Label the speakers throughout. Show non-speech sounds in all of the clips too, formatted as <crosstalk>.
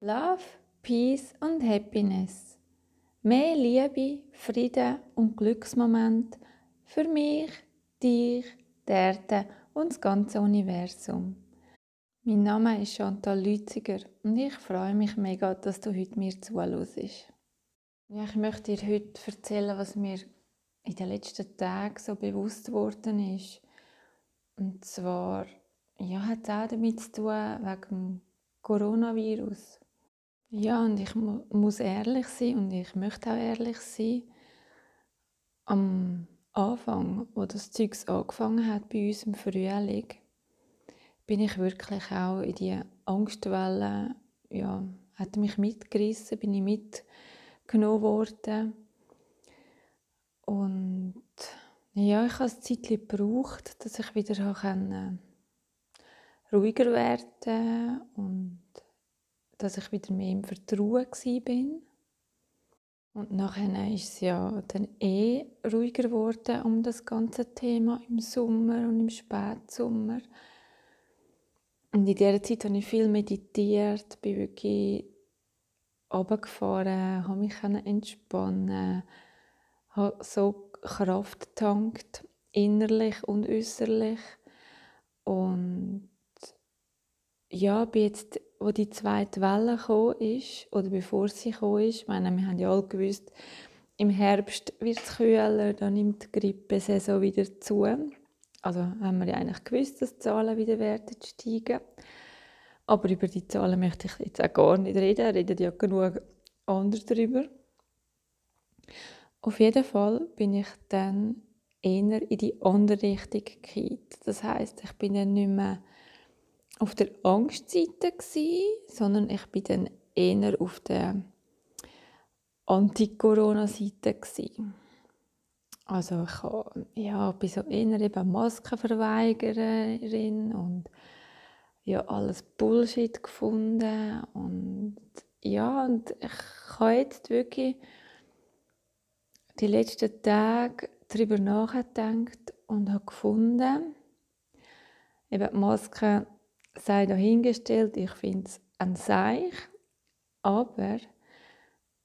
Speaker 1: Love, Peace und Happiness. Mehr Liebe, Frieden und Glücksmoment für mich, dich, die Erde und das ganze Universum. Mein Name ist Chantal Lütziger und ich freue mich mega, dass du heute mir zuhörst. Ja, ich möchte dir heute erzählen, was mir in den letzten Tagen so bewusst worden ist. Und zwar ja, hat es auch damit zu tun, wegen Coronavirus. Ja, und ich mu muss ehrlich sein und ich möchte auch ehrlich sein. Am Anfang, wo das Zeug angefangen hat bei uns im Frühling, bin ich wirklich auch in die Angstwelle, ja, hat mich mitgerissen, bin ich mitgenommen worden. Und ja, ich habe ein Zeit gebraucht, dass ich wieder ruhiger werden und dass ich wieder mehr im Vertrauen bin. Und nachher ist es ja dann eh ruhiger geworden um das ganze Thema im Sommer und im Spätsommer. Und in dieser Zeit habe ich viel meditiert, bin wirklich runtergefahren, habe mich entspannen, habe so Kraft getankt, innerlich und äußerlich. Und ja, bin jetzt wo die zweite Welle gekommen ist, oder bevor sie gekommen ist, ich meine, wir haben ja alle gewusst, im Herbst wird es kühler, dann nimmt die Grippesaison wieder zu. Also haben wir ja eigentlich gewusst, dass die Zahlen wieder werden steigen. Aber über die Zahlen möchte ich jetzt auch gar nicht reden, reden ja genug anders darüber. Auf jeden Fall bin ich dann eher in die andere Richtung gekehrt. Das heißt, ich bin dann nicht mehr auf der Angstseite, sondern ich bin dann eher auf der Anti-Corona-Seite. Also ich habe, ja, bin so eher eben Maskenverweigerin und ja, alles Bullshit gefunden und ja, und ich habe jetzt wirklich die letzten Tage darüber nachgedacht und habe gefunden, eben die Maske sei dahingestellt, ich finde es ein Seich, aber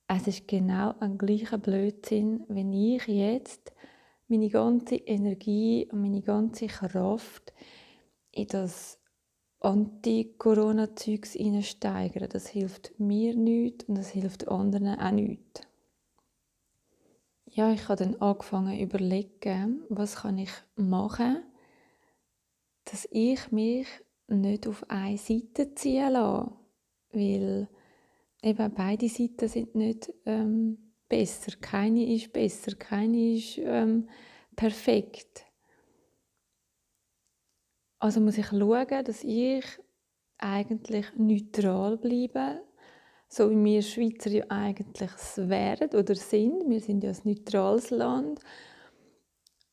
Speaker 1: es ist genau ein gleicher Blödsinn, wenn ich jetzt meine ganze Energie und meine ganze Kraft in das Anti-Corona-Zeugs steigere. Das hilft mir nicht und das hilft anderen auch nicht. Ja, ich habe dann angefangen überlegen, was kann ich machen, dass ich mich nicht auf eine Seite ziehen lassen, weil eben beide Seiten sind nicht ähm, besser. Keine ist besser, keine ist ähm, perfekt. Also muss ich schauen, dass ich eigentlich neutral bleibe, so wie wir Schweizer ja eigentlich wären oder sind. Wir sind ja ein neutrales Land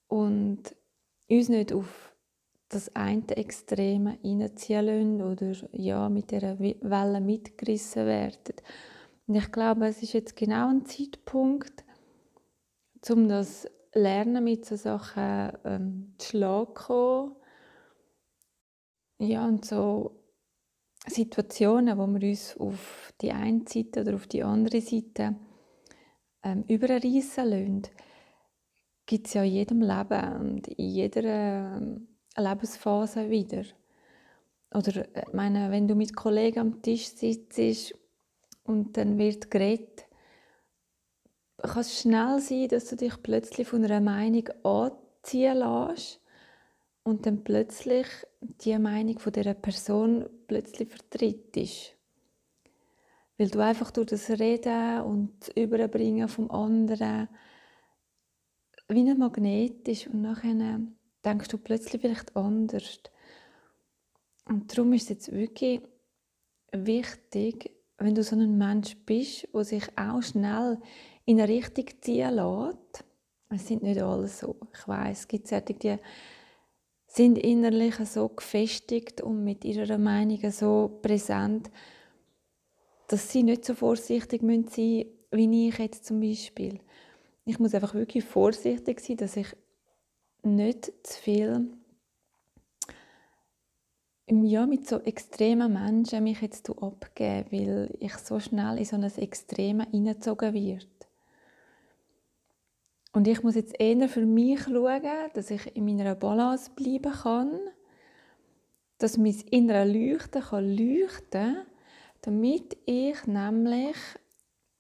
Speaker 1: und uns nicht auf das eine Extreme reinziehen lassen oder ja, mit dieser Welle mitgerissen werden. Und ich glaube, es ist jetzt genau ein Zeitpunkt, um das Lernen mit so Sachen ähm, zu schlagen Ja, und so Situationen, wo wir uns auf die eine Seite oder auf die andere Seite ähm, überreissen lassen, gibt es ja in jedem Leben und in jeder ähm, Lebensphase wieder. Oder äh, meine, wenn du mit Kollegen am Tisch sitzt und dann wird geredet, kann es schnell sein, dass du dich plötzlich von einer Meinung anziehen lässt und dann plötzlich die Meinung von dieser Person plötzlich vertrittst. Weil du einfach durch das Reden und Überbringen vom anderen wie ein Magnet ist und nachher denkst du plötzlich vielleicht anders. Und darum ist es jetzt wirklich wichtig, wenn du so ein Mensch bist, der sich auch schnell in eine Richtung ziehen lässt. Es sind nicht alle so. Ich weiß, es gibt solche, die sind innerlich so gefestigt und mit ihrer Meinung so präsent, dass sie nicht so vorsichtig sein müssen, wie ich jetzt zum Beispiel. Ich muss einfach wirklich vorsichtig sein, dass ich nicht zu viel ja, mit so extremen Menschen mich jetzt abgeben, weil ich so schnell in so ein Extreme hineingezogen werde. Und ich muss jetzt eher für mich schauen, dass ich in meiner Balance bleiben kann, dass mein innerer Leuchten kann leuchten damit ich nämlich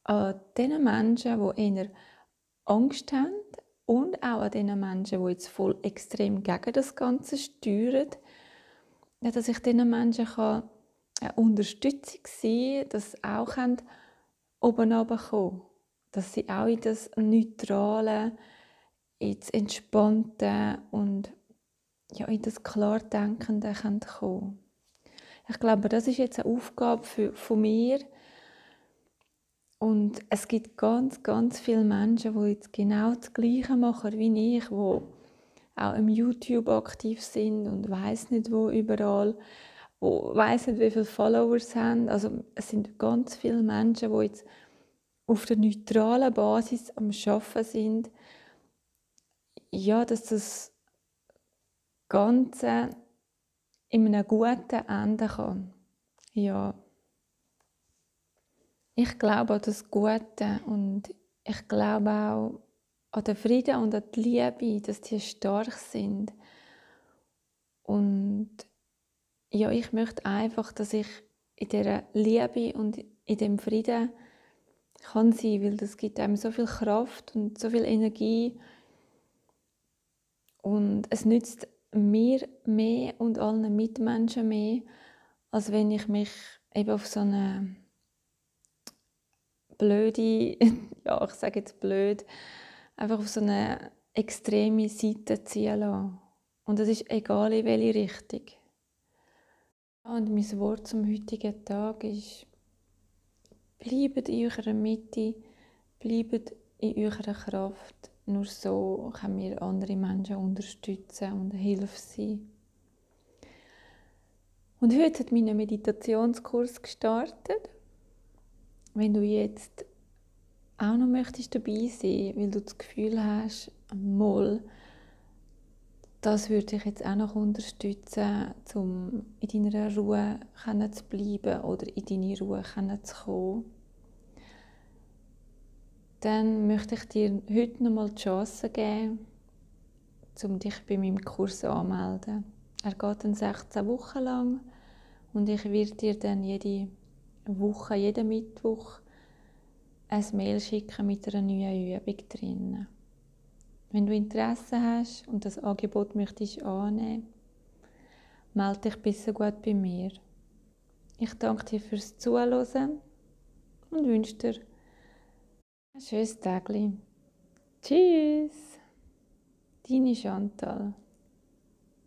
Speaker 1: an den Menschen, die eher Angst haben und auch an den Menschen, die jetzt voll extrem gegen das Ganze steuern, dass ich diesen Menschen kann eine Unterstützung sein kann, dass sie auch oben runterkommen dass sie auch in das Neutrale, ins Entspannte und ja, in das Klardenkende kommen können. Ich glaube, das ist jetzt eine Aufgabe für, von mir. Und es gibt ganz, ganz viele Menschen, die jetzt genau das Gleiche machen wie ich, die auch im YouTube aktiv sind und weiß nicht wo überall, wo weiß nicht wie viele Followers haben. Also es sind ganz viele Menschen, die jetzt auf der neutralen Basis am Schaffen sind, ja, dass das Ganze in einem guten Ende kann. Ja. Ich glaube an das Gute und ich glaube auch an den Frieden und an die Liebe, dass die stark sind. Und ja, ich möchte einfach, dass ich in dieser Liebe und in dem Frieden kann sein, weil das gibt einem so viel Kraft und so viel Energie und es nützt mir mehr und allen Mitmenschen mehr, als wenn ich mich eben auf so eine blöde, <laughs> ja ich sage jetzt blöd, einfach auf so eine extreme Seite ziehen lasse. Und das ist egal in welche Richtung. Und mein Wort zum heutigen Tag ist, bleibt in eurer Mitte, bleibt in eurer Kraft. Nur so können wir andere Menschen unterstützen und Hilfe sein. Und heute hat mein Meditationskurs gestartet. Wenn du jetzt auch noch möchtest dabei sein, weil du das Gefühl hast, mal, das würde ich jetzt auch noch unterstützen, um in deiner Ruhe zu bleiben oder in deine Ruhe zu kommen. Dann möchte ich dir heute noch mal die Chance geben, um dich bei meinem Kurs anzumelden. Er geht dann 16 Wochen lang und ich werde dir dann jede Woche, jeden Mittwoch ein Mail schicken mit einer neuen Übung drin. Wenn du Interesse hast und das Angebot möchtest annehmen, melde dich besser gut bei mir. Ich danke dir fürs Zuhören und wünsche dir ein schönes Tag. Tschüss, deine Chantal.